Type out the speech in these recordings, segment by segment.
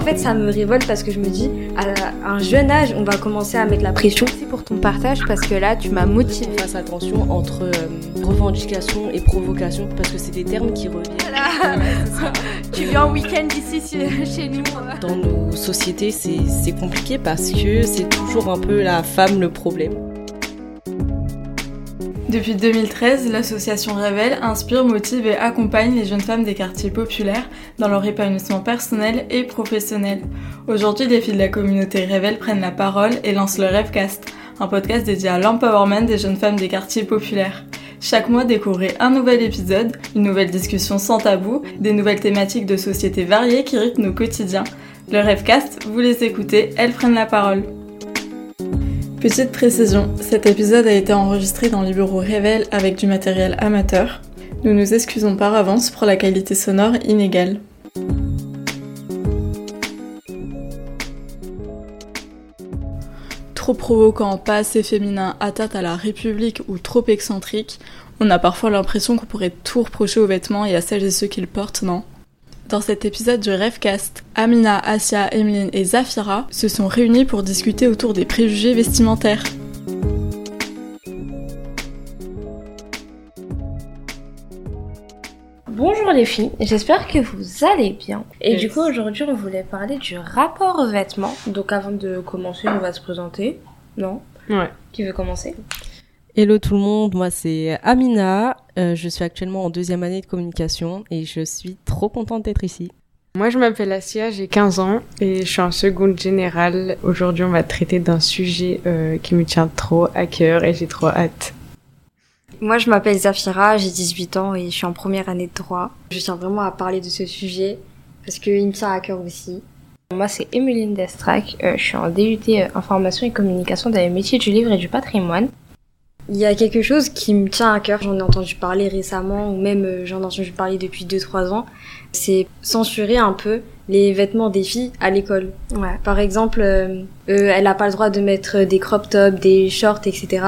en fait, ça me révolte parce que je me dis, à un jeune âge, on va commencer à mettre la pression. Merci pour ton partage parce que là, tu m'as motivé. Fasse attention entre euh, revendication et provocation parce que c'est des termes qui reviennent. Voilà. tu viens en week-end ici chez nous. Dans nos sociétés, c'est compliqué parce que c'est toujours un peu la femme le problème. Depuis 2013, l'association Révèle inspire, motive et accompagne les jeunes femmes des quartiers populaires dans leur épanouissement personnel et professionnel. Aujourd'hui, les filles de la communauté Révèle prennent la parole et lancent le Rêvecast, un podcast dédié à l'empowerment des jeunes femmes des quartiers populaires. Chaque mois, découvrez un nouvel épisode, une nouvelle discussion sans tabou, des nouvelles thématiques de société variées qui rythment nos quotidiens. Le Rêvecast, vous les écoutez, elles prennent la parole. Petite précision, cet épisode a été enregistré dans les bureaux Révèle avec du matériel amateur. Nous nous excusons par avance pour la qualité sonore inégale. Trop provoquant, pas assez féminin, atteinte à la République ou trop excentrique, on a parfois l'impression qu'on pourrait tout reprocher aux vêtements et à celles et ceux qui le portent, non? Dans cet épisode du Rêvecast, Amina, Asia, Emeline et Zafira se sont réunies pour discuter autour des préjugés vestimentaires. Bonjour les filles, j'espère que vous allez bien. Et du coup aujourd'hui on voulait parler du rapport aux vêtements. Donc avant de commencer on va se présenter. Non? Ouais. Qui veut commencer? Hello tout le monde, moi c'est Amina, euh, je suis actuellement en deuxième année de communication et je suis trop contente d'être ici. Moi je m'appelle Asia, j'ai 15 ans et je suis en seconde générale. Aujourd'hui on va traiter d'un sujet euh, qui me tient trop à cœur et j'ai trop hâte. Moi je m'appelle Zafira, j'ai 18 ans et je suis en première année de droit. Je tiens vraiment à parler de ce sujet parce qu'il me tient à cœur aussi. Moi c'est Emeline Destrac, euh, je suis en DUT Information et Communication dans les métiers du livre et du patrimoine. Il y a quelque chose qui me tient à cœur, j'en ai entendu parler récemment, ou même euh, j'en ai entendu parler depuis 2-3 ans, c'est censurer un peu les vêtements des filles à l'école. Ouais. Par exemple, euh, euh, elle n'a pas le droit de mettre des crop tops, des shorts, etc.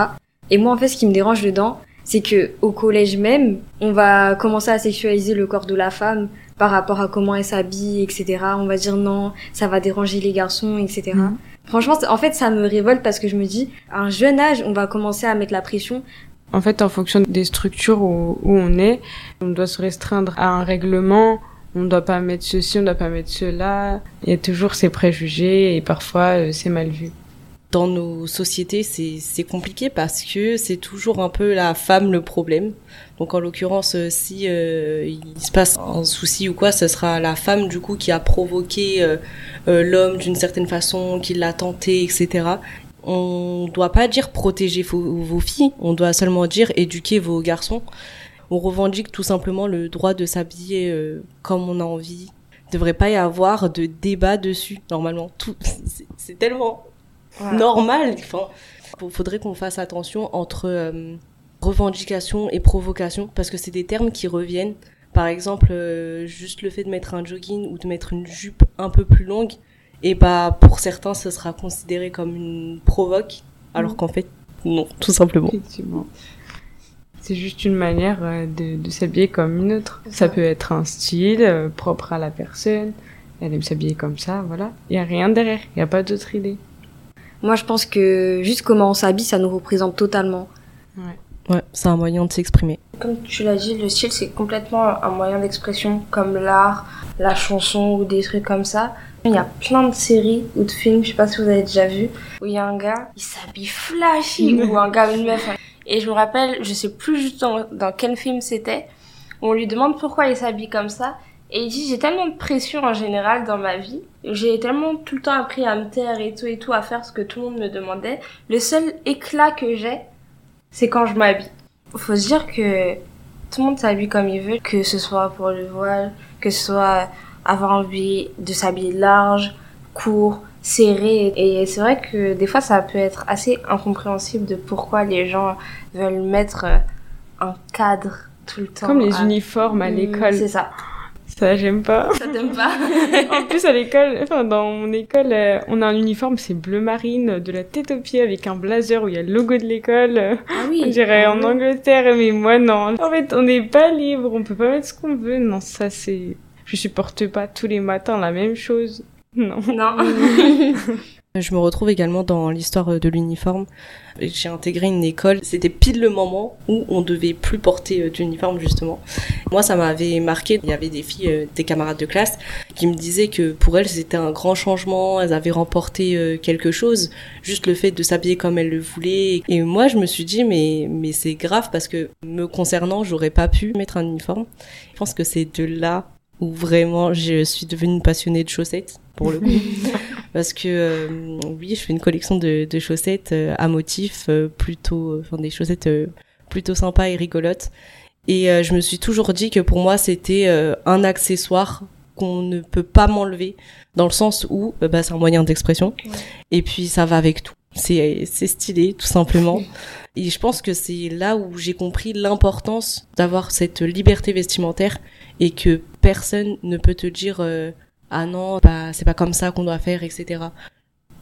Et moi, en fait, ce qui me dérange dedans, c'est que au collège même, on va commencer à sexualiser le corps de la femme par rapport à comment elle s'habille, etc. On va dire non, ça va déranger les garçons, etc. Franchement, en fait, ça me révolte parce que je me dis, à un jeune âge, on va commencer à mettre la pression. En fait, en fonction des structures où, on est, on doit se restreindre à un règlement. On ne doit pas mettre ceci, on ne doit pas mettre cela. Il y a toujours ces préjugés et parfois euh, c'est mal vu dans nos sociétés, c'est compliqué parce que c'est toujours un peu la femme le problème. Donc en l'occurrence, euh, si euh, il se passe un souci ou quoi, ce sera la femme du coup qui a provoqué euh, l'homme d'une certaine façon, qui l'a tenté, etc. On doit pas dire protéger vos, vos, filles, on doit seulement dire éduquer vos garçons. On revendique tout simplement le droit de s'habiller comme on a envie. Il devrait pas y avoir de débat dessus normalement. Tout, c'est tellement normal. Enfin, faudrait qu'on fasse attention entre euh, revendication et provocation parce que c'est des termes qui reviennent. Par exemple, euh, juste le fait de mettre un jogging ou de mettre une jupe un peu plus longue, et bah pour certains, ce sera considéré comme une provoque, alors mm. qu'en fait, non, tout simplement. Effectivement. C'est juste une manière euh, de, de s'habiller comme une autre. Ça peut être un style propre à la personne. Elle aime s'habiller comme ça, voilà. Il y a rien derrière. Il n'y a pas d'autre idée. Moi, je pense que juste comment on s'habille, ça nous représente totalement. Ouais. Ouais, c'est un moyen de s'exprimer. Comme tu l'as dit, le style, c'est complètement un moyen d'expression, comme l'art, la chanson ou des trucs comme ça. Il y a plein de séries ou de films, je sais pas si vous avez déjà vu, où il y a un gars, il s'habille flashy, ou un gars ou une meuf. Et je me rappelle, je sais plus juste dans, dans quel film c'était, on lui demande pourquoi il s'habille comme ça, et il dit, j'ai tellement de pression en général dans ma vie. J'ai tellement tout le temps appris à me taire et tout et tout, à faire ce que tout le monde me demandait. Le seul éclat que j'ai, c'est quand je m'habille. Faut se dire que tout le monde s'habille comme il veut, que ce soit pour le voile, que ce soit avoir envie de s'habiller large, court, serré. Et c'est vrai que des fois, ça peut être assez incompréhensible de pourquoi les gens veulent mettre un cadre tout le temps. Comme les uniformes à mmh, l'école. C'est ça. Ça, j'aime pas. Ça t'aime pas En plus, à l'école, enfin, dans mon école, euh, on a un uniforme, c'est bleu marine, de la tête aux pieds, avec un blazer où il y a le logo de l'école. Ah oui On dirait ah en Angleterre, mais moi, non. En fait, on n'est pas libre, on peut pas mettre ce qu'on veut. Non, ça, c'est... Je supporte pas tous les matins la même chose. Non. Non. Je me retrouve également dans l'histoire de l'uniforme. J'ai intégré une école, c'était pile le moment où on devait plus porter euh, d'uniforme justement. Moi ça m'avait marqué, il y avait des filles, euh, des camarades de classe qui me disaient que pour elles c'était un grand changement, elles avaient remporté euh, quelque chose, juste le fait de s'habiller comme elles le voulaient. Et moi je me suis dit mais, mais c'est grave parce que me concernant j'aurais pas pu mettre un uniforme. Je pense que c'est de là où vraiment je suis devenue passionnée de chaussettes pour le coup. parce que euh, oui, je fais une collection de, de chaussettes euh, à motifs euh, plutôt, enfin des chaussettes plutôt sympas et rigolotes. Et je me suis toujours dit que pour moi c'était un accessoire qu'on ne peut pas m'enlever dans le sens où bah, c'est un moyen d'expression et puis ça va avec tout. C'est c'est stylé tout simplement. Et je pense que c'est là où j'ai compris l'importance d'avoir cette liberté vestimentaire et que personne ne peut te dire ah non, c'est pas comme ça qu'on doit faire, etc.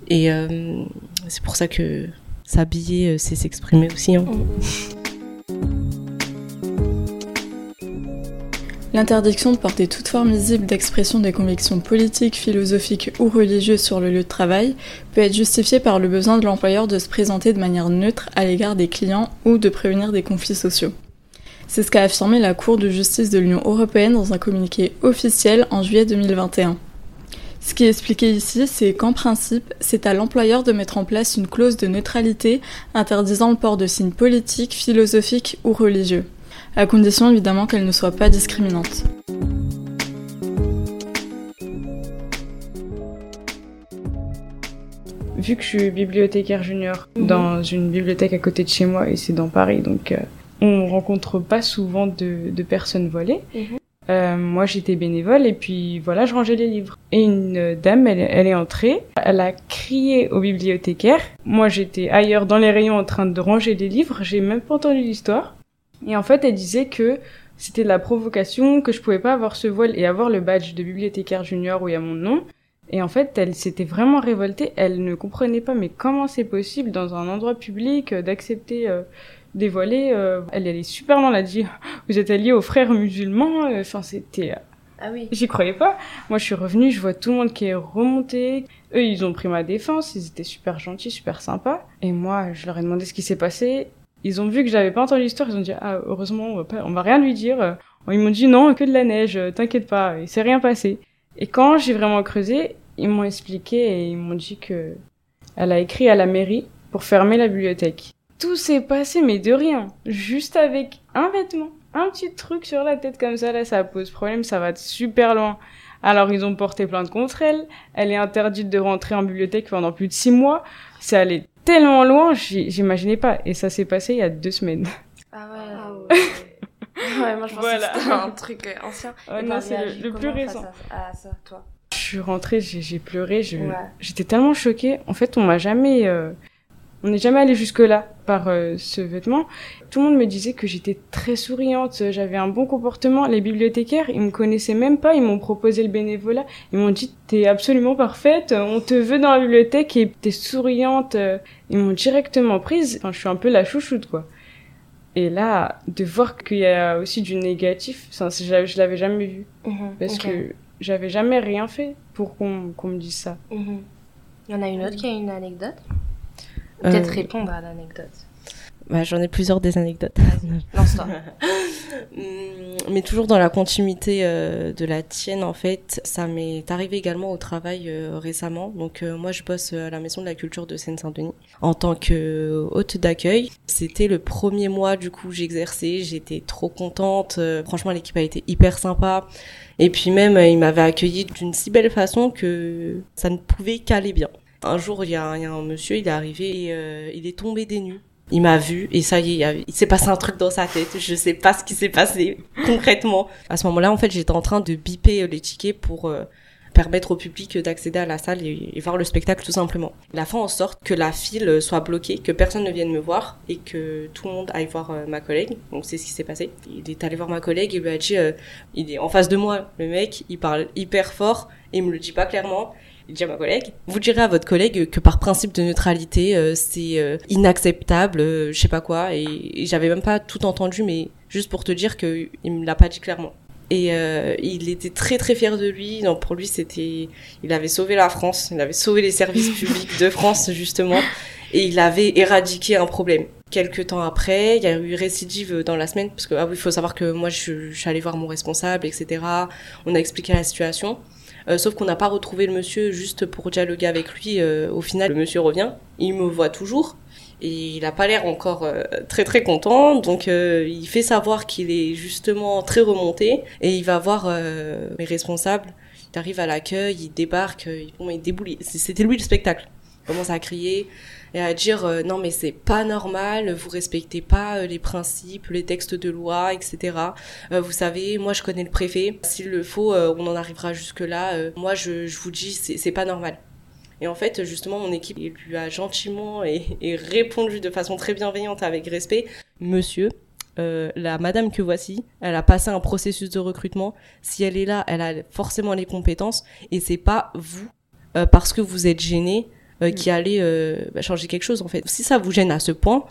Et euh, c'est pour ça que s'habiller, euh, c'est s'exprimer aussi. Hein. L'interdiction de porter toute forme visible d'expression des convictions politiques, philosophiques ou religieuses sur le lieu de travail peut être justifiée par le besoin de l'employeur de se présenter de manière neutre à l'égard des clients ou de prévenir des conflits sociaux. C'est ce qu'a affirmé la Cour de justice de l'Union européenne dans un communiqué officiel en juillet 2021. Ce qui est expliqué ici, c'est qu'en principe, c'est à l'employeur de mettre en place une clause de neutralité interdisant le port de signes politiques, philosophiques ou religieux, à condition évidemment qu'elle ne soit pas discriminante. Vu que je suis bibliothécaire junior dans une bibliothèque à côté de chez moi et c'est dans Paris, donc euh, on rencontre pas souvent de, de personnes voilées. Mhm. Euh, moi, j'étais bénévole et puis voilà, je rangeais les livres. Et une dame, elle, elle est entrée, elle a crié au bibliothécaire. Moi, j'étais ailleurs dans les rayons en train de ranger les livres, j'ai même pas entendu l'histoire. Et en fait, elle disait que c'était de la provocation, que je pouvais pas avoir ce voile et avoir le badge de bibliothécaire junior où il y a mon nom. Et en fait, elle s'était vraiment révoltée. Elle ne comprenait pas, mais comment c'est possible dans un endroit public euh, d'accepter euh, dévoilée. Euh, elle, est super loin, elle a dit Vous êtes alliés aux frères musulmans euh, Enfin, c'était. Ah oui. J'y croyais pas. Moi, je suis revenue, je vois tout le monde qui est remonté. Eux, ils ont pris ma défense, ils étaient super gentils, super sympas. Et moi, je leur ai demandé ce qui s'est passé. Ils ont vu que j'avais pas entendu l'histoire, ils ont dit Ah, heureusement, on va, pas, on va rien lui dire. Ils m'ont dit Non, que de la neige, t'inquiète pas, il s'est rien passé. Et quand j'ai vraiment creusé, ils m'ont expliqué et ils m'ont dit que elle a écrit à la mairie pour fermer la bibliothèque tout s'est passé, mais de rien. Juste avec un vêtement, un petit truc sur la tête comme ça, là, ça pose problème, ça va super loin. Alors ils ont porté plainte contre elle. Elle est interdite de rentrer en bibliothèque pendant plus de six mois. C'est allé tellement loin, j'imaginais pas. Et ça s'est passé il y a deux semaines. Ah ouais. Ah ouais. ouais moi je pensais que c'était un truc euh, ancien. non, c'est le, plus récent. À, ça, toi Je suis rentrée, j'ai pleuré. J'étais tellement choquée. En fait, on m'a jamais. Euh, on n'est jamais allé jusque-là par euh, ce vêtement. Tout le monde me disait que j'étais très souriante, j'avais un bon comportement. Les bibliothécaires, ils me connaissaient même pas, ils m'ont proposé le bénévolat. Ils m'ont dit, t'es absolument parfaite, on te veut dans la bibliothèque et t'es souriante. Ils m'ont directement prise. Enfin, je suis un peu la chouchoute, quoi. Et là, de voir qu'il y a aussi du négatif, je l'avais jamais vu. Mhm, parce que j'avais jamais rien fait pour qu'on me dise ça. Mhm. Il y en a une autre qui a une anecdote? Peut-être euh, répondre à l'anecdote. Bah, J'en ai plusieurs des anecdotes. Lance-toi. Hum, mais toujours dans la continuité euh, de la tienne, en fait, ça m'est arrivé également au travail euh, récemment. Donc moi, je bosse à la Maison de la Culture de Seine-Saint-Denis en tant que hôte d'accueil. C'était le premier mois du coup j'exerçais. J'étais trop contente. franchement, l'équipe a été hyper sympa. Et puis même, il m'avait accueilli d'une si belle façon que ça ne pouvait qu'aller bien. Un jour, il y, a un monsieur, il est arrivé et euh, il est tombé des nues. Il m'a vu et ça y est, il s'est passé un truc dans sa tête. Je sais pas ce qui s'est passé concrètement. À ce moment-là, en fait, j'étais en train de biper les tickets pour euh, permettre au public d'accéder à la salle et, voir le spectacle tout simplement. Il a fait en sorte que la file soit bloquée, que personne ne vienne me voir et que tout le monde aille voir euh, ma collègue. Donc c'est ce qui s'est passé. Il est allé voir ma collègue et lui a dit, il est en face de moi, le mec, il parle hyper fort et il me le dit pas clairement dit à ma collègue, vous direz à votre collègue que par principe de neutralité, euh, c'est euh, inacceptable, euh, je sais pas quoi, et, j'avais même pas tout entendu, mais juste pour te dire que il me l'a pas dit clairement. Et euh, il était très très fier de lui. Donc pour lui, c'était, il avait sauvé la France, il avait sauvé les services publics de France justement, et il avait éradiqué un problème. Quelques temps après, il y a eu récidive dans la semaine, parce que ah oui, il faut savoir que moi je, je suis allée voir mon responsable, etc. On a expliqué la situation. Euh, sauf qu'on n'a pas retrouvé le monsieur juste pour dialoguer avec lui. Euh, au final, le monsieur revient, il me voit toujours et il a pas l'air encore euh, très très content. Donc il fait savoir qu'il est justement très remonté et il va voir mes responsables. Il arrive à l'accueil, il débarque, il, bon, il déboule. C'était lui le spectacle. Il commence à crier et à dire euh, non mais c'est pas normal, vous respectez pas euh, les principes, les textes de loi, etc. Euh, vous savez, moi je connais le préfet, s'il le faut, on en arrivera jusque là. moi je, vous dis c'est pas normal. Et en fait, justement, mon équipe lui a gentiment et, répondu de façon très bienveillante avec respect. Monsieur, la madame que voici, elle a passé un processus de recrutement. Si elle est là, elle a forcément les compétences. Et c'est pas vous, parce que vous êtes gêné, euh, qui allait euh, bah, changer quelque chose en fait. Si ça vous gêne à ce point,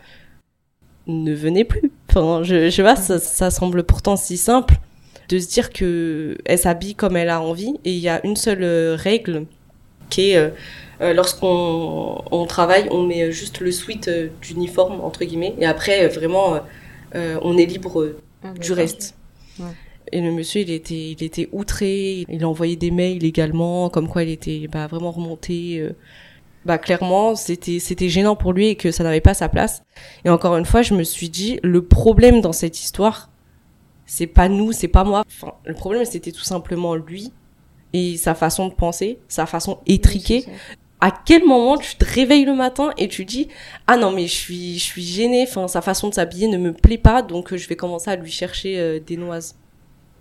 ne venez plus. Enfin, je, je vois, ça, ça semble pourtant si simple de se dire que elle s'habille comme elle a envie et il y a une seule euh, règle qui est lorsqu'on on travaille, on met juste le suite d'uniforme entre guillemets et après vraiment on est libre ah, du reste. Ouais. Et le monsieur, il était, il était outré. Il a envoyé des mails également, comme quoi il était bah, vraiment remonté bah clairement c'était c'était gênant pour lui et que ça n'avait pas sa place. Et encore une fois, je me suis dit le problème dans cette histoire, c'est pas nous, c'est pas moi. Enfin, le problème c'était tout simplement lui et sa façon de penser, sa façon étriquée. à quel moment tu te réveilles le matin et tu dis ah non mais je suis je suis gênée, enfin sa façon de s'habiller ne me plaît pas donc je vais commencer à lui chercher euh, des noises.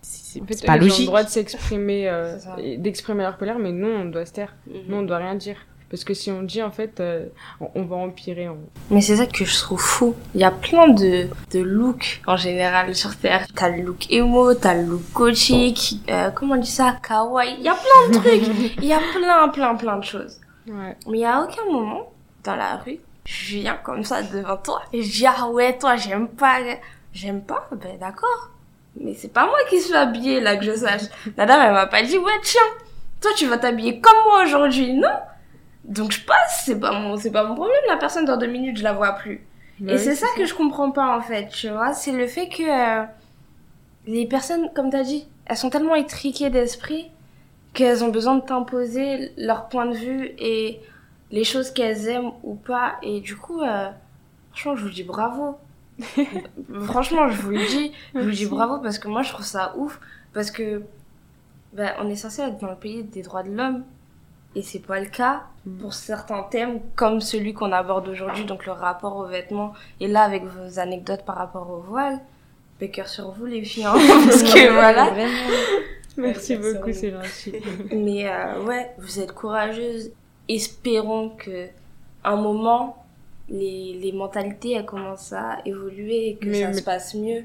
C'est pas logique. Ils ont le droit de s'exprimer, euh, d'exprimer leur colère, mais nous on doit se taire. Mhm. Nous on doit rien dire. Parce que si on dit, en fait, euh, on, va empirer. Mais c'est ça que je trouve fou. Il y a plein de, de looks en général sur Terre. T'as le look emo, t'as le look gothique, euh, comment on dit ça, kawaii. Il y a plein de trucs. Il y a plein, plein, plein de choses. Ouais. Mais il y a aucun moment dans la rue, je viens comme ça devant toi et je dis, ah ouais, toi, j'aime pas. J'aime pas? Ben d'accord. Mais c'est pas moi qui suis habillée là que je sache. La dame, elle m'a pas dit, ouais, tiens, toi, tu vas t'habiller comme moi aujourd'hui. Non? Donc je passe, c'est pas mon, c'est pas mon problème. La personne dans deux minutes, je la vois plus. et c'est ça, que je comprends pas en fait, tu vois. C'est le fait que euh, les personnes, comme t'as dit, elles sont tellement étriquées d'esprit qu'elles ont besoin de t'imposer leur point de vue et les choses qu'elles aiment ou pas. Et du coup, euh, franchement, je vous dis bravo. franchement, je vous le dis, je vous dis bravo parce que moi, je trouve ça ouf parce que ben, on est censé être dans le pays des droits de l'homme et c'est pas le cas pour certains thèmes comme celui qu'on aborde aujourd'hui, donc le rapport aux vêtements. Et là, avec vos anecdotes par rapport au voile, cœur sur vous les filles, hein, parce que voilà. Merci beaucoup, c'est gentil. Mais euh, ouais, vous êtes courageuse. Espérons que un moment, les, les mentalités elles commencent à évoluer et que ça se passe mieux,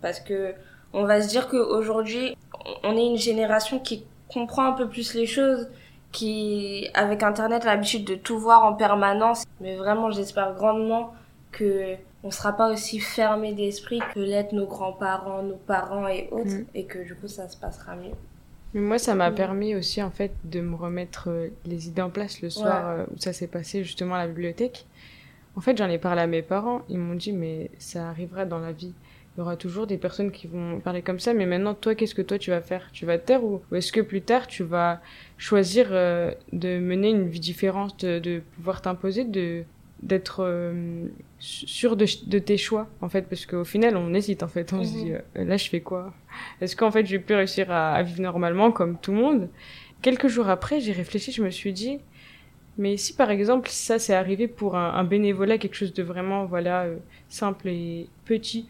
parce que on va se dire qu'aujourd'hui, on est une génération qui comprend un peu plus les choses qui, avec Internet, a l'habitude de tout voir en permanence. Mais vraiment, j'espère grandement que on sera pas aussi fermé d'esprit que l'être nos grands-parents, nos parents et autres, mm. et que du coup, ça se passera mieux. Mais moi, ça m'a mm. permis aussi, en fait, de me remettre euh, les idées en place le soir euh, où ça s'est passé justement à la bibliothèque. En fait, j'en ai parlé à mes parents. Ils m'ont dit, mais ça arrivera dans la vie il y aura toujours des personnes qui vont parler comme ça, mais maintenant, toi, qu'est-ce que toi tu vas faire? Tu vas te taire ou, est-ce que plus tard tu vas choisir euh, de mener une vie différente, de, pouvoir t'imposer, de d'être euh, sûr de, de, tes choix en fait? Parce qu'au final on hésite en fait. On se dit mhm. euh, là je fais quoi? Est-ce qu'en fait je vais plus réussir à, vivre normalement comme tout le monde? Quelques jours après j'ai réfléchi je me suis dit mais si par exemple ça c'est arrivé pour un, un, bénévolat quelque chose de vraiment voilà simple et petit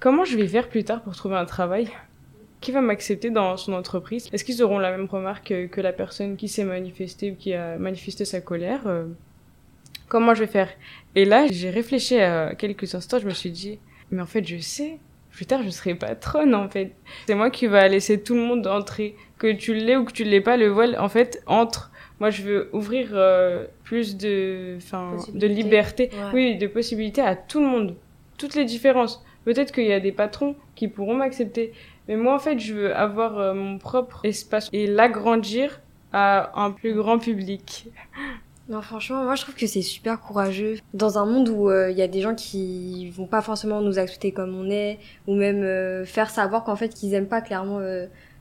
Comment je vais faire plus tard pour trouver un travail? Qui va m'accepter dans son entreprise? Est-ce qu'ils auront la même remarque que, la personne qui s'est manifestée ou qui a manifesté sa colère euh, Comment je vais faire? Et là, j'ai réfléchi à quelques instants, je me suis dit, mais en fait, je sais, plus tard, je serai patronne, en fait. C'est moi qui va laisser tout le monde entrer. Que tu l'aies ou que tu l'aies pas, le voile, en fait, entre. Moi, je veux ouvrir euh, plus de, enfin, de liberté, oui, de possibilités à tout le monde. Toutes les différences Peut-être qu'il y a des patrons qui pourront m'accepter. Mais moi, en fait, je veux avoir euh, mon propre espace et l'agrandir à un plus grand public. Non, franchement, moi je trouve que c'est super courageux. Dans un monde où il euh, y a des gens qui vont pas forcément nous accepter comme on est, ou même euh, faire savoir qu'en fait qu'ils aiment pas clairement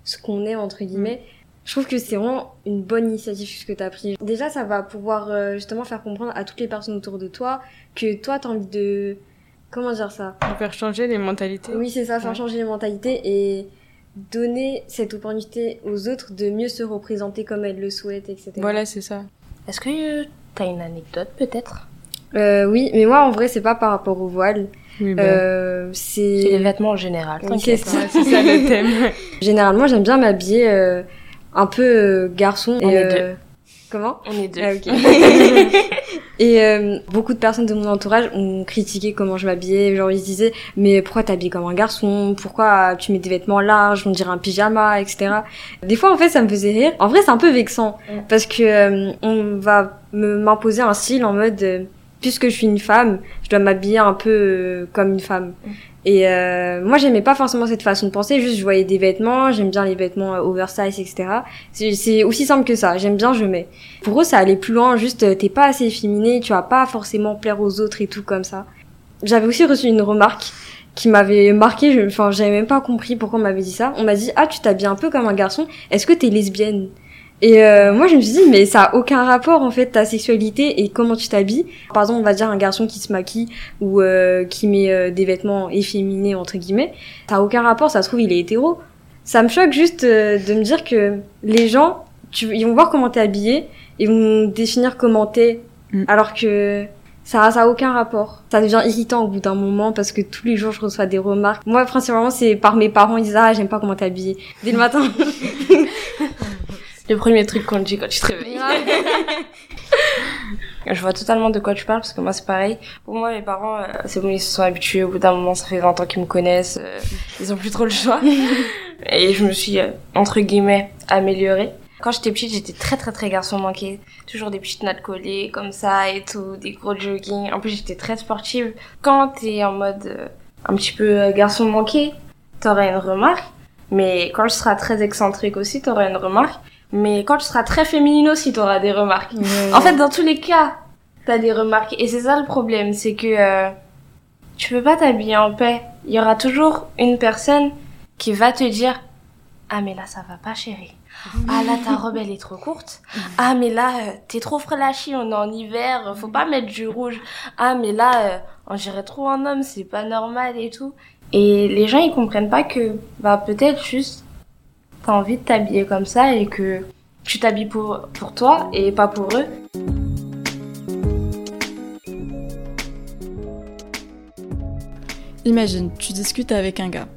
ce qu'on est, entre guillemets, je trouve que c'est vraiment une bonne initiative ce que tu as pris. Déjà, ça va pouvoir justement faire comprendre à toutes les personnes autour de toi que toi, tu as envie de... Comment dire ça? Faire changer les mentalités. Oui, c'est ça, faire changer les mentalités et donner cette opportunité aux autres de mieux se représenter comme elles le souhaitent, etc. Voilà, c'est ça. Est-ce que t'as une anecdote peut-être? Euh, Oui, mais moi en vrai c'est pas par rapport au voile. Oui, euh, c'est les vêtements en général. c'est ça. ça le thème. Généralement j'aime bien m'habiller euh, un peu euh, garçon. On est deux. Comment? On est deux. Ah, ok. et euh, beaucoup de personnes de mon entourage ont critiqué comment je m'habillais. Genre ils se disaient mais pourquoi t'habilles comme un garçon? Pourquoi tu mets des vêtements larges? On dirait un pyjama, etc. Des fois en fait ça me faisait rire. En vrai c'est un peu vexant parce que euh, on va m'imposer un style en mode euh, puisque je suis une femme, je dois m'habiller un peu comme une femme. Et euh, moi, j'aimais pas forcément cette façon de penser. Juste, je voyais des vêtements, j'aime bien les vêtements euh, oversize, etc. C'est aussi simple que ça. J'aime bien, je mets. Pour eux, ça allait plus loin. Juste, euh, t'es pas assez efféminé, tu vas pas forcément plaire aux autres et tout comme ça. J'avais aussi reçu une remarque qui m'avait marqué. Enfin, j'avais même pas compris pourquoi on m'avait dit ça. On m'a dit, ah, tu t'habilles un peu comme un garçon. Est-ce que t'es lesbienne? Et euh, moi, je me suis dit, mais ça a aucun rapport en fait ta sexualité et comment tu t'habilles. Par exemple, on va dire un garçon qui se maquille ou euh, qui met euh, des vêtements efféminés entre guillemets, ça a aucun rapport. Ça se trouve, il est hétéro. Ça me choque juste de me dire que les gens, tu, ils vont voir comment t'es habillé, ils vont définir comment t'es, mm. alors que ça, ça a aucun rapport. Ça devient irritant au bout d'un moment parce que tous les jours je reçois des remarques. Moi, principalement, c'est par mes parents. Ils disent ah j'aime pas comment t'es habillé dès le matin. le premier truc qu'on dit quand tu te réveilles. je vois totalement de quoi tu parles parce que moi c'est pareil. Pour moi mes parents, euh, c'est bon ils se sont habitués. Au bout d'un moment ça fait 20 ans qu'ils me connaissent. Euh, ils ont plus trop le choix. Et je me suis euh, entre guillemets améliorée. Quand j'étais petite, j'étais très très très garçon manqué. Toujours des petites nattes collées comme ça et tout, des gros jogging. En plus j'étais très sportive. Quand t'es en mode un petit peu garçon manqué, t'auras une remarque. Mais quand je serai très excentrique aussi, t'auras une remarque. Mais quand tu seras très féminine aussi, tu auras des remarques. En fait, dans tous les cas, tu as des remarques. Et c'est ça le problème, c'est que euh, tu peux pas t'habiller en paix. Il y aura toujours une personne qui va te dire Ah, mais là, ça va pas, chérie. Ah, là, ta robe, elle est trop courte. Ah, mais là, euh, t'es trop frélachie, on est en hiver, faut pas mettre du rouge. Ah, mais là, euh, on dirait trop un homme, c'est pas normal et tout. Et les gens, ils comprennent pas que, bah, peut-être juste t'as envie de t'habiller comme ça et que tu t'habilles pour, pour toi et pas pour eux. Imagine, tu discutes avec un gars.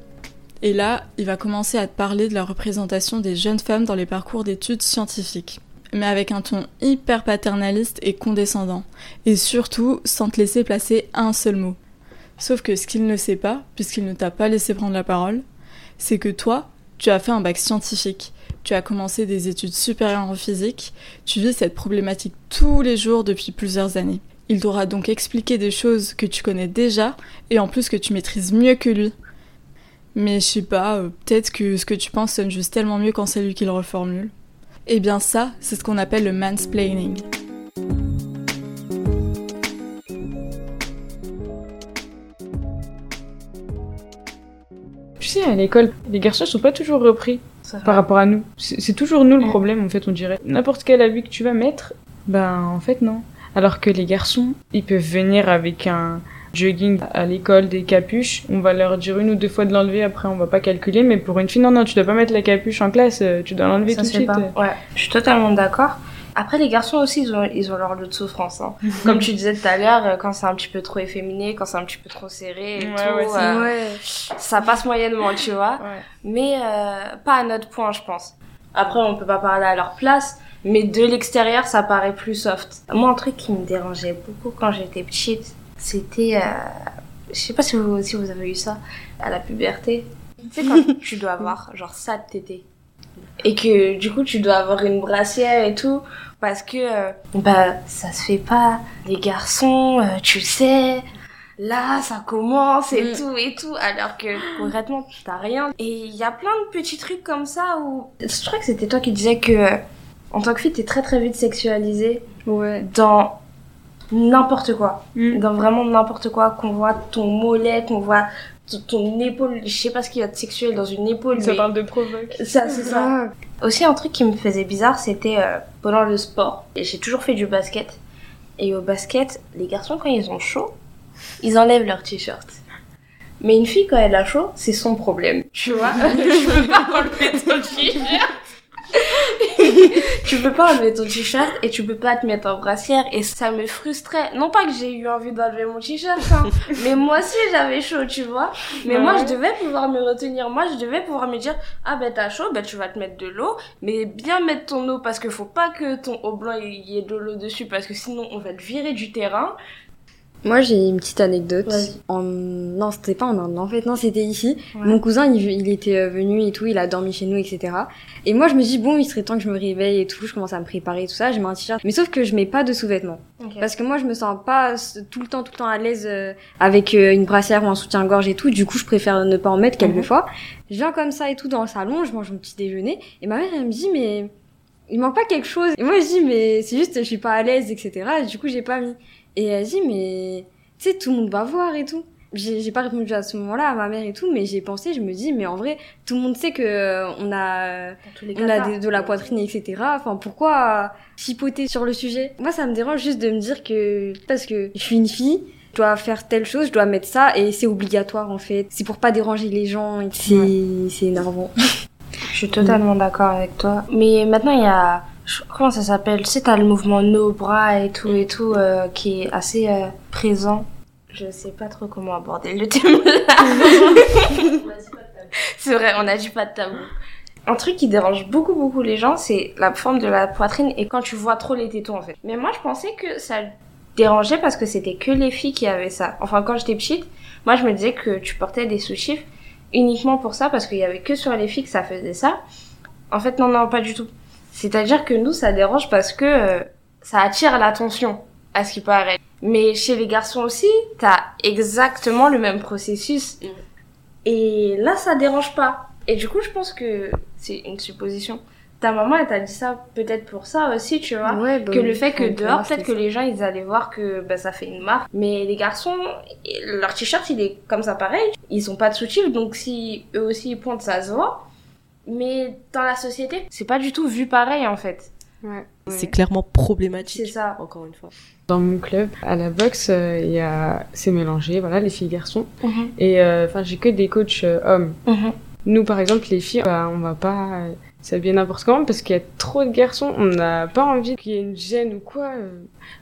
Et là, il va commencer à te parler de la représentation des jeunes femmes dans les parcours d'études scientifiques. Mais avec un ton hyper paternaliste et condescendant. Et surtout, sans te laisser placer un seul mot. Sauf que ce qu'il ne sait pas, puisqu'il ne t'a pas laissé prendre la parole, c'est que toi, tu as fait un bac scientifique, tu as commencé des études supérieures en physique, tu vis cette problématique tous les jours depuis plusieurs années. Il t'aura donc expliqué des choses que tu connais déjà et en plus que tu maîtrises mieux que lui. Mais je sais pas, euh, peut-être que ce que tu penses sonne juste tellement mieux quand c'est lui qui le reformule. Eh bien ça, c'est ce qu'on appelle le mansplaining. Sais, à l'école, les garçons sont pas toujours repris par rapport à nous. C'est toujours nous le mm. problème, en fait, on dirait. N'importe quel habit que tu vas mettre, ben, en fait, non. Alors que les garçons, ils peuvent venir avec un jogging à l'école, des capuches. On va leur dire une ou deux fois de l'enlever, après on va pas calculer. Mais pour une fille, non, non, tu dois pas mettre la capuche en classe, euh, tu dois l'enlever tout de suite. Ouais, je suis totalement d'accord. Après, les garçons aussi, ils ont, ils ont leur lot de souffrance. Hein. Comme tu disais tout à l'heure, euh, quand c'est un petit peu trop efféminé, quand c'est un petit peu trop serré et tout, euh, ça passe moyennement, tu vois. Mais euh, pas à notre point, je pense. Après, on peut pas parler à leur place, mais de l'extérieur, ça paraît plus soft. Moi, un truc qui me dérangeait beaucoup quand j'étais petite, c'était... Euh, je sais pas si vous, si vous avez eu ça, à la puberté. Tu sais, quand tu dois avoir genre ça de tété et que du coup tu dois avoir une brassière et tout parce que euh, bah ça se fait pas les garçons euh, tu sais là ça commence et Mm. tout et tout alors que concrètement t'as rien et il y a plein de petits trucs comme ça où je crois que c'était toi qui disais que euh, en tant que fille t'es très très vite sexualisée Ouais. dans n'importe quoi Mm. dans vraiment n'importe quoi qu'on voit ton mollet qu'on voit ton, épaule je sais pas ce qu'il y a de sexuel dans une épaule Ça mais parle de provoque. ça c'est ça Ah, aussi, un truc qui me faisait bizarre, c'était euh, pendant le sport. Et j'ai toujours fait du basket. Et au basket, les garçons, quand ils ont chaud, ils enlèvent leur t-shirt. Mais une fille, quand elle a chaud, c'est son problème. Tu vois? Tu peux pas enlever ton t-shirt. tu peux pas enlever ton t-shirt et tu peux pas te mettre en brassière. Et ça me frustrait. Non pas que j'ai eu envie d'enlever mon t-shirt, hein, mais moi aussi j'avais chaud, tu vois. Mais moi, je devais pouvoir me retenir. Moi, je devais pouvoir me dire, ah ben t'as chaud, ben tu vas te mettre de l'eau, mais bien mettre ton eau parce que faut pas que ton eau blanc il y ait de l'eau dessus parce que sinon on va te virer du terrain. Moi, j'ai une petite anecdote. En... Non, c'était pas en Inde. En fait, non, c'était ici. Ouais. Mon cousin, il, il était euh, venu et tout, il a dormi chez nous, etc. Et moi, je me dis, bon, il serait temps que je me réveille et tout, je commence à me préparer, tout ça, je mets un t-shirt. Mais sauf que je mets pas de sous-vêtements. Parce que moi, je me sens pas tout le temps, tout le temps à l'aise euh, avec euh, une brassière ou un soutien-gorge et tout. Du coup, je préfère ne pas en mettre quelquefois. Je viens comme ça et tout dans le salon, je mange mon petit déjeuner. Et ma mère, elle me dit, mais il manque pas quelque chose. Et moi, je dis, mais c'est juste, je suis pas à l'aise, etc. Et du coup, j'ai pas mis. Et elle dit, mais tu sais, tout le monde va voir et tout. J'ai pas répondu à ce moment-là à ma mère et tout, mais j'ai pensé, je me dis, mais en vrai, tout le monde sait que euh, on a, on a des- de la poitrine, etc. Enfin, pourquoi chipoter sur le sujet? Moi, ça me dérange juste de me dire que parce que je suis une fille, je dois faire telle chose, je dois mettre ça, et c'est obligatoire en fait. C'est pour pas déranger les gens. C'est c'est énervant. Je suis totalement d'accord avec toi. Mais maintenant, il y a. Comment ça s'appelle Tu sais, t'as le mouvement No Bras et tout et tout euh, qui est assez euh, présent. Je sais pas trop comment aborder le thème là. c'est vrai, on a dit pas de tabou. Un truc qui dérange beaucoup beaucoup les gens, c'est la forme de la poitrine et quand tu vois trop les tétons en fait. Mais moi, je pensais que ça dérangeait parce que c'était que les filles qui avaient ça. Enfin, quand j'étais petite, moi, je me disais que tu portais des sous-chiffres uniquement pour ça parce qu'il y avait que sur les filles que ça faisait ça. En fait, non, non, pas du tout. C'est-à-dire que nous, ça dérange parce que euh, ça attire l'attention, à ce qui paraît. Mais chez les garçons aussi, t'as exactement le même processus. Mm. Et là, ça dérange pas. Et du coup, je pense que c'est une supposition. Ta maman, elle t'a dit ça peut-être pour ça aussi, tu vois Ouais, bah que le fait que dehors, peut-être que les gens, ils allaient voir que bah, ça fait une marque. Mais les garçons, leur t-shirt, il est comme ça pareil. Ils ont pas de soutif, donc si eux aussi ils pointent, ça se voit. Mais dans la société, c'est pas du tout vu pareil en fait. Ouais. C'est clairement problématique. C'est ça. Encore une fois. Dans mon club, à la boxe, euh, il y a, c'est mélangé, voilà, les filles garçons. Et euh, enfin, j'ai que des coachs euh, hommes. Nous, par exemple, les filles, bah, on va pas s'habiller n'importe comment parce qu'il y a trop de garçons. On n'a pas envie qu'il y ait une gêne ou quoi. euh.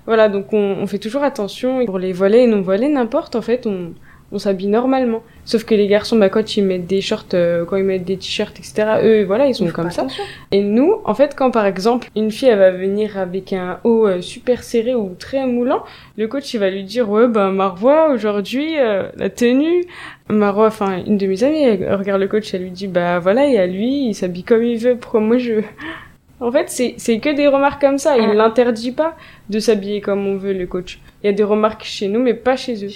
Voilà, donc on, on fait toujours attention. Pour les voilés et non voilés, n'importe, en fait, on, on s'habille normalement. Sauf que les garçons, bah, quand ils mettent des shorts, euh, quand ils mettent des t-shirts, etc., eux, voilà, ils sont comme ça. attention. Et nous, en fait, quand par exemple une fille elle va venir avec un haut euh, super serré ou très moulant, le coach il va lui dire ouais ben Marwa aujourd'hui euh, la tenue. Marwa, enfin une de mes amies, elle regarde le coach, elle lui dit bah voilà et à lui il s'habille comme il veut. Pourquoi moi je En fait, c'est c'est que des remarques comme ça. Il Ouais. l'interdit pas de s'habiller comme on veut le coach. Il y a des remarques chez nous mais pas chez eux.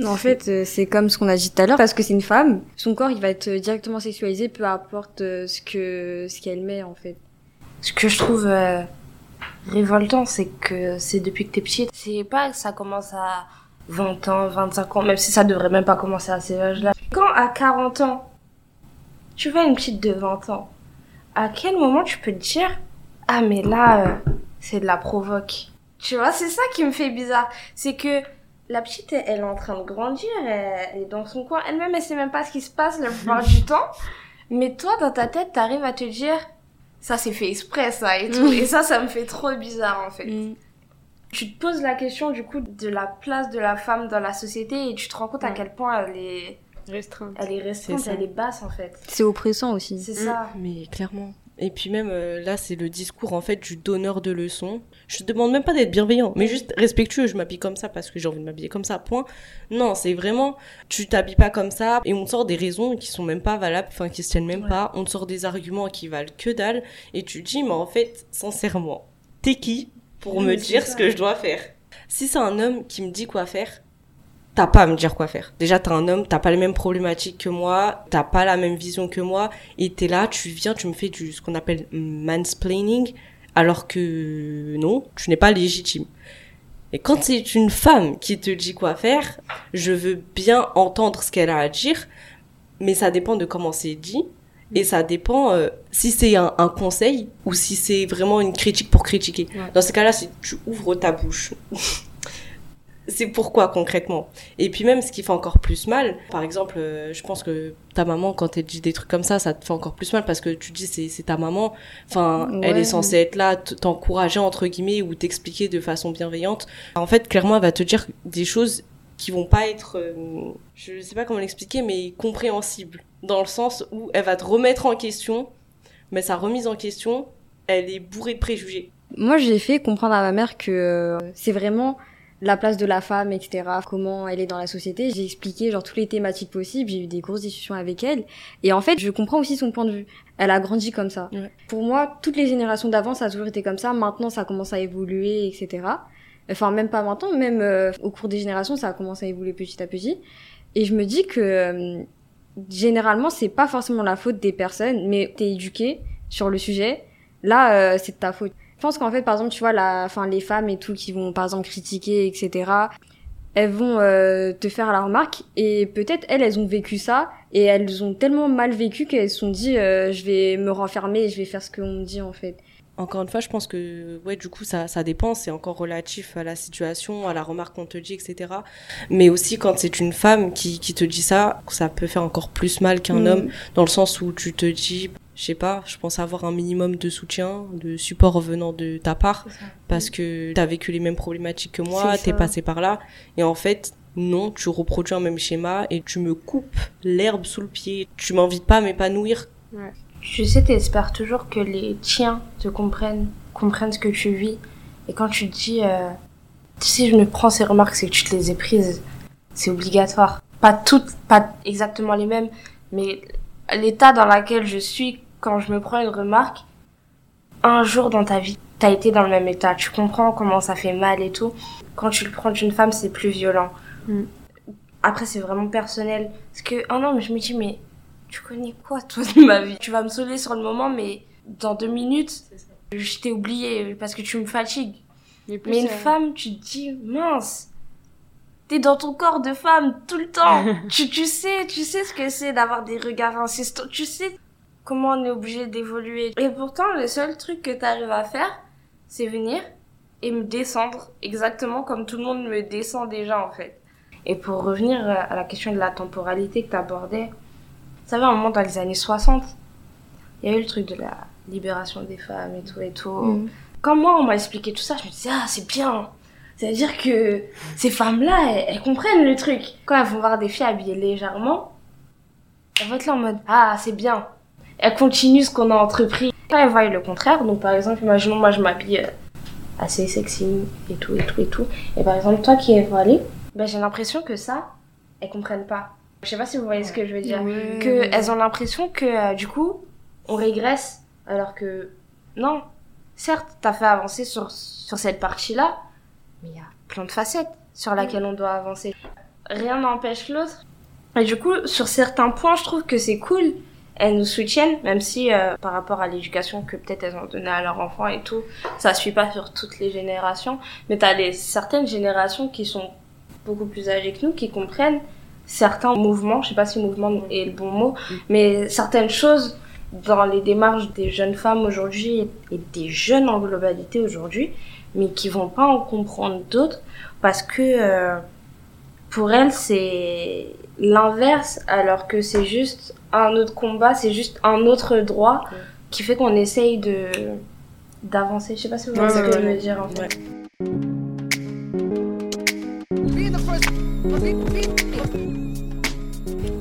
En fait, euh, c'est comme ce qu'on a dit tout à l'heure, parce que c'est une femme, son corps il va être directement sexualisé, peu importe euh, ce que ce qu'elle met en fait. Ce que je trouve euh, révoltant, c'est que c'est depuis que t'es petite. C'est pas que ça commence à 20 ans, 25 ans, même si ça devrait même pas commencer à ces âges-là. Quand à 40 ans, tu vois une petite de 20 ans, à quel moment tu peux te dire Ah, mais là, euh, c'est de la provoque? Tu vois, c'est ça qui me fait bizarre. C'est que la petite, elle, elle est en train de grandir, elle, elle est dans son coin. Elle-même, elle sait même pas ce qui se passe la plupart du temps. Mais toi, dans ta tête, t'arrives à te dire ça c'est fait exprès ça et tout et ça ça me fait trop bizarre en fait Mm. tu te poses la question du coup de la place de la femme dans la société et tu te rends compte à Ouais. quel point elle est Restreinte. elle est restreinte elle est basse en fait C'est oppressant aussi. c'est ça Mais clairement. Et puis même euh, là, c'est le discours en fait du donneur de leçons. Je te demande même pas d'être bienveillant, mais juste respectueux. Je m'habille comme ça parce que j'ai envie de m'habiller comme ça. Point. Non, c'est vraiment tu t'habilles pas comme ça et on te sort des raisons qui sont même pas valables, enfin qui se tiennent même Ouais. pas. On te sort des arguments qui valent que dalle et tu te dis mais en fait sincèrement, t'es qui pour Oui, me dire ça. ce que je dois faire? Si c'est un homme qui me dit quoi faire, t'as pas à me dire quoi faire. Déjà, t'es un homme, t'as pas les mêmes problématiques que moi, t'as pas la même vision que moi, et t'es là, tu viens, tu me fais du, ce qu'on appelle mansplaining, alors que non, tu n'es pas légitime. Et quand c'est une femme qui te dit quoi faire, je veux bien entendre ce qu'elle a à dire, mais ça dépend de comment c'est dit, et ça dépend euh, si c'est un, un, conseil ou si c'est vraiment une critique pour critiquer. Dans ce cas-là, si tu ouvres ta bouche, c'est pourquoi concrètement? Et puis même ce qui fait encore plus mal, par exemple, euh, je pense que ta maman quand elle dit des trucs comme ça, ça te fait encore plus mal parce que tu dis c'est c'est ta maman. Enfin, elle est censée être là, t'encourager entre guillemets ou t'expliquer de façon bienveillante. En fait, clairement, elle va te dire des choses qui vont pas être, euh, je sais pas comment l'expliquer, mais compréhensibles dans le sens où elle va te remettre en question, mais sa remise en question, elle est bourrée de préjugés. Moi, j'ai fait comprendre à ma mère que euh, c'est vraiment la place de la femme, etc., comment elle est dans la société. J'ai expliqué genre toutes les thématiques possibles, j'ai eu des grosses discussions avec elle. Et en fait, je comprends aussi son point de vue. Elle a grandi comme ça. Pour moi, toutes les générations d'avant, ça a toujours été comme ça. Maintenant, ça commence à évoluer, etc. Enfin, même pas maintenant, même euh, au cours des générations, ça a commencé à évoluer petit à petit. Et je me dis que euh, généralement, c'est pas forcément la faute des personnes, mais t'es éduqué sur le sujet. Là, euh, c'est de ta faute. Je pense qu'en fait, par exemple, tu vois, la, enfin, les femmes et tout qui vont, par exemple, critiquer, etc. Elles vont euh, te faire la remarque et peut-être elles, elles ont vécu ça et elles ont tellement mal vécu qu'elles se sont dit, euh, je vais me renfermer et je vais faire ce qu'on me dit en fait. Encore une fois, je pense que ouais, du coup, ça, ça dépend. C'est encore relatif à la situation, à la remarque qu'on te dit, etc. Mais aussi, quand c'est une femme qui, qui te dit ça, ça peut faire encore plus mal qu'un mm. homme, dans le sens où tu te dis, je sais pas, je pense avoir un minimum de soutien, de support venant de ta part, parce que t'as vécu les mêmes problématiques que moi, t'es passé par là, et en fait, non, tu reproduis un même schéma et tu me coupes l'herbe sous le pied. Tu m'invites pas à m'épanouir. Ouais. Tu sais, t'espères toujours que les tiens te comprennent, comprennent ce que tu vis. Et quand tu dis, euh, si je me prends ces remarques, c'est que tu te les ai prises. C'est obligatoire. Pas toutes, pas exactement les mêmes, mais l'état dans lequel je suis quand je me prends une remarque, un jour dans ta vie, t'as été dans le même état. Tu comprends comment ça fait mal et tout. Quand tu le prends d'une femme, c'est plus violent. Mm. Après, c'est vraiment personnel. Parce que, oh non, mais je me dis, mais tu connais quoi, toi, de ma vie? Tu vas me sauver sur le moment, mais dans deux minutes, je t'ai oublié parce que tu me fatigues. Mais, une femme, tu te dis, mince, t'es dans ton corps de femme tout le temps. tu, tu sais, tu sais ce que c'est d'avoir des regards insistants. Tu sais comment on est obligé d'évoluer. Et pourtant, le seul truc que t'arrives à faire, c'est venir et me descendre exactement comme tout le monde me descend déjà, en fait. Et pour revenir à la question de la temporalité que t'abordais, vous savez, un moment dans les années 60, il y a eu le truc de la libération des femmes et tout et tout. Mm. Quand moi, on m'a expliqué tout ça, je me disais, ah, c'est bien. C'est-à-dire que ces femmes-là, elles, comprennent le truc. Quand elles vont voir des filles habillées légèrement, elles vont être là en mode Ah, c'est bien. Elles continuent ce qu'on a entrepris. Quand elles voient le contraire, donc par exemple, imaginons moi je m'habille euh, assez sexy et tout et tout et tout. Et par exemple, toi qui es voilée, ben, j'ai l'impression que ça, elles comprennent pas. Je sais pas si vous voyez ce que je veux dire. Que elles ont l'impression que euh, du coup, on régresse. Alors que non. Certes, t'as fait avancer sur, sur cette partie-là, mais il y a plein de facettes sur laquelle on doit avancer. Rien n'empêche l'autre. Et du coup, sur certains points, je trouve que c'est cool. Elles nous soutiennent, même si euh, par rapport à l'éducation que peut-être elles ont donnée à leurs enfants et tout, ça suit pas sur toutes les générations. Mais t'as les certaines générations qui sont beaucoup plus âgées que nous, qui comprennent certains mouvements, je sais pas si mouvement est le bon mot, mais certaines choses dans les démarches des jeunes femmes aujourd'hui et des jeunes en globalité aujourd'hui, mais qui vont pas en comprendre d'autres parce que euh, pour elles c'est l'inverse alors que c'est juste un autre combat, c'est juste un autre droit qui fait qu'on essaye de d'avancer. Je sais pas si vous voyez ce que je veux dire en fait.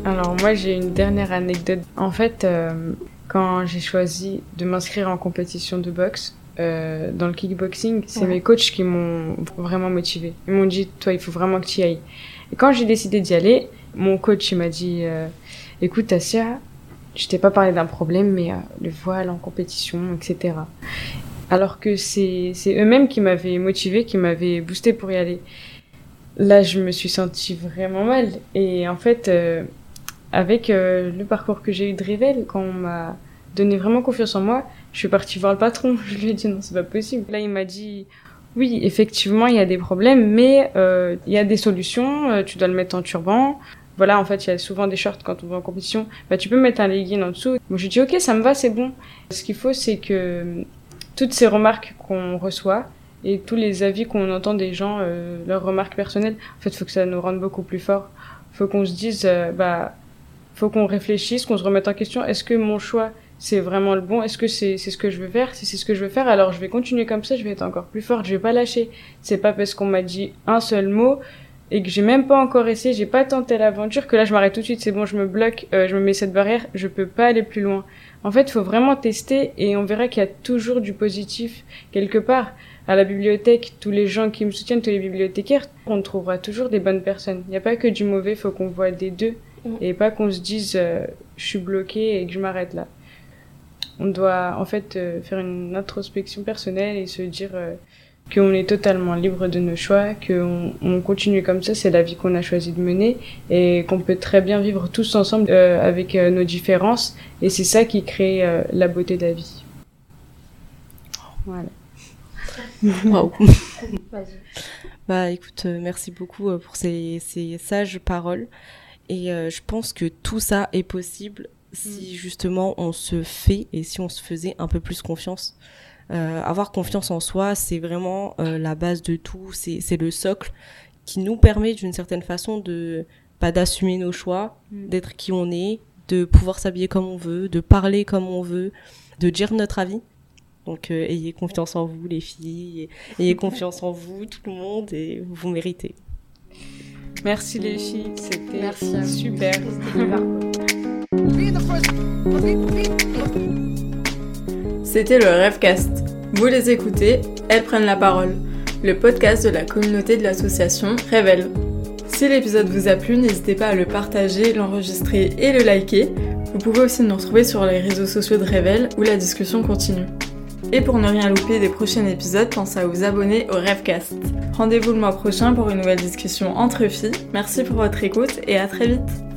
Alors moi j'ai une dernière anecdote. En fait, euh, quand j'ai choisi de m'inscrire en compétition de boxe, euh, dans le kickboxing, c'est mes coachs qui m'ont vraiment motivé. Ils m'ont dit, toi, il faut vraiment que tu y ailles. Et quand j'ai décidé d'y aller, mon coach, il m'a dit, euh, écoute, Tassia, je t'ai pas parlé d'un problème, mais euh, le voile en compétition, etc. Alors que c'est eux-mêmes qui m'avaient motivé, qui m'avaient boosté pour y aller. là, je me suis sentie vraiment mal. Et en fait, euh, avec euh, le parcours que j'ai eu de Révèle, quand on m'a donné vraiment confiance en moi, je suis partie voir le patron. Je lui ai dit non, c'est pas possible. Là, il m'a dit oui, effectivement, il y a des problèmes, mais euh, il y a des solutions. tu dois le mettre en turban. Voilà, en fait, il y a souvent des shorts quand on va en compétition. Bah, tu peux mettre un legging en dessous. Moi, je dis ok, ça me va, c'est bon. Ce qu'il faut, c'est que toutes ces remarques qu'on reçoit, et tous les avis qu'on entend des gens, euh, leurs remarques personnelles, en fait, faut que ça nous rende beaucoup plus forts. Faut qu'on se dise, euh, bah, faut qu'on réfléchisse, qu'on se remette en question. Est-ce que mon choix, c'est vraiment le bon? Est-ce que c'est c'est ce que je veux faire? Si c'est ce que je veux faire, alors je vais continuer comme ça. Je vais être encore plus forte. Je vais pas lâcher. C'est pas parce qu'on m'a dit un seul mot et que j'ai même pas encore essayé, j'ai pas tenté l'aventure que là je m'arrête tout de suite. C'est bon, je me bloque, euh, je me mets cette barrière. Je peux pas aller plus loin. En fait, il faut vraiment tester et on verra qu'il y a toujours du positif quelque part à la bibliothèque, tous les gens qui me soutiennent, tous les bibliothécaires, on trouvera toujours des bonnes personnes. Il n'y a pas que du mauvais, faut qu'on voit des deux mm. et pas qu'on se dise euh, je suis bloqué et que je m'arrête là. On doit en fait euh, faire une introspection personnelle et se dire euh, qu'on est totalement libre de nos choix, qu'on on continue comme ça, c'est la vie qu'on a choisi de mener et qu'on peut très bien vivre tous ensemble avec nos différences et c'est ça qui crée la beauté de la vie. Voilà. bah écoute, euh, merci beaucoup euh, pour ces, ces sages paroles. Et euh, je pense que tout ça est possible si mm. justement on se fait et si on se faisait un peu plus confiance. Avoir confiance en soi, c'est vraiment la base de tout. C'est le socle qui nous permet d'une certaine façon de pas bah, d'assumer nos choix, mm. d'être qui on est, de pouvoir s'habiller comme on veut, de parler comme on veut, de dire notre avis. Donc euh, ayez confiance en vous les filles, ayez confiance en vous tout le monde et vous méritez. Merci les filles, c'était super. C'était le Rêvecast. Vous les écoutez, elles prennent la parole. Le podcast de la communauté de l'association Révèle. Si l'épisode vous a plu, n'hésitez pas à le partager, l'enregistrer et le liker. Vous pouvez aussi nous retrouver sur les réseaux sociaux de Révèle où la discussion continue. Et pour ne rien louper des prochains épisodes, pensez à vous abonner au Rêvecast. Rendez-vous le mois prochain pour une nouvelle discussion entre filles. Merci pour votre écoute et à très vite